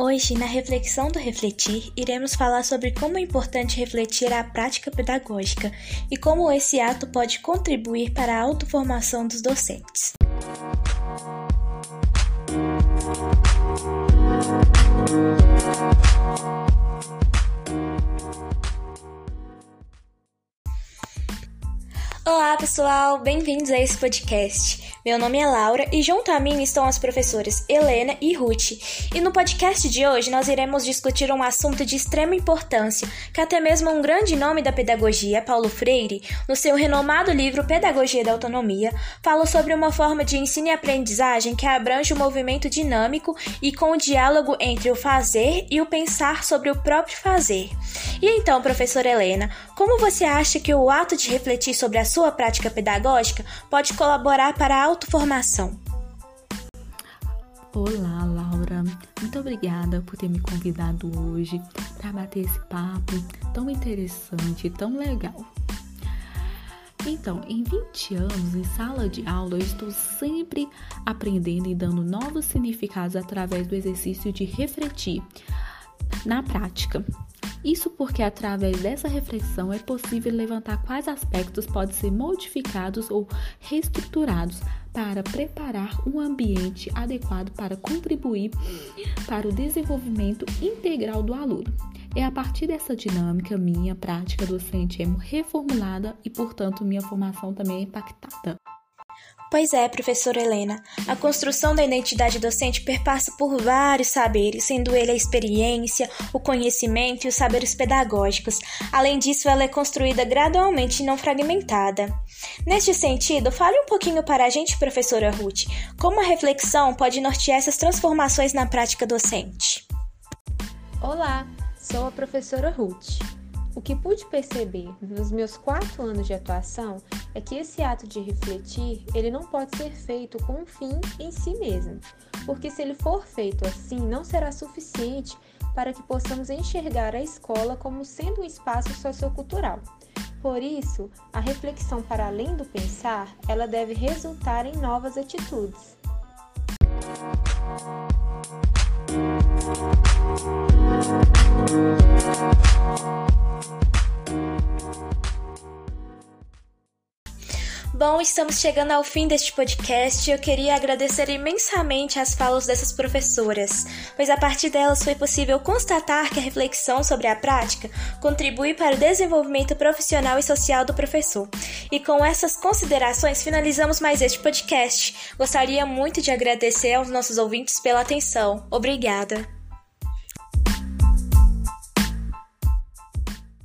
Hoje, na reflexão do refletir, iremos falar sobre como é importante refletir a prática pedagógica e como esse ato pode contribuir para a autoformação dos docentes. Olá, pessoal, bem-vindos a esse podcast. Meu nome é Laura e junto a mim estão as professoras Helena e Ruth. E no podcast de hoje nós iremos discutir um assunto de extrema importância, que até mesmo um grande nome da pedagogia, Paulo Freire, no seu renomado livro Pedagogia da Autonomia, fala sobre uma forma de ensino e aprendizagem que abrange o movimento dinâmico e com o diálogo entre o fazer e o pensar sobre o próprio fazer. E então, professora Helena, como você acha que o ato de refletir sobre a sua prática pedagógica pode colaborar para a autoformação. Olá, Laura. Muito obrigada por ter me convidado hoje para bater esse papo tão interessante tão legal. Então, em 20 anos em sala de aula, eu estou sempre aprendendo e dando novos significados através do exercício de refletir na prática. Isso porque através dessa reflexão é possível levantar quais aspectos podem ser modificados ou reestruturados para preparar um ambiente adequado para contribuir para o desenvolvimento integral do aluno. É a partir dessa dinâmica minha prática docente é reformulada e, portanto, minha formação também é impactada. Pois é, professora Helena, a construção da identidade docente perpassa por vários saberes, sendo ele a experiência, o conhecimento e os saberes pedagógicos. Além disso, ela é construída gradualmente e não fragmentada. Neste sentido, fale um pouquinho para a gente, professora Ruth, como a reflexão pode nortear essas transformações na prática docente. Olá, sou a professora Ruth. O que pude perceber nos meus quatro anos de atuação é que esse ato de refletir ele não pode ser feito com um fim em si mesmo, porque se ele for feito assim, não será suficiente para que possamos enxergar a escola como sendo um espaço sociocultural. Por isso, a reflexão para além do pensar, ela deve resultar em novas atitudes. Bom, estamos chegando ao fim deste podcast eu queria agradecer imensamente as falas dessas professoras, pois a partir delas foi possível constatar que a reflexão sobre a prática contribui para o desenvolvimento profissional e social do professor. E com essas considerações finalizamos mais este podcast. Gostaria muito de agradecer aos nossos ouvintes pela atenção. Obrigada!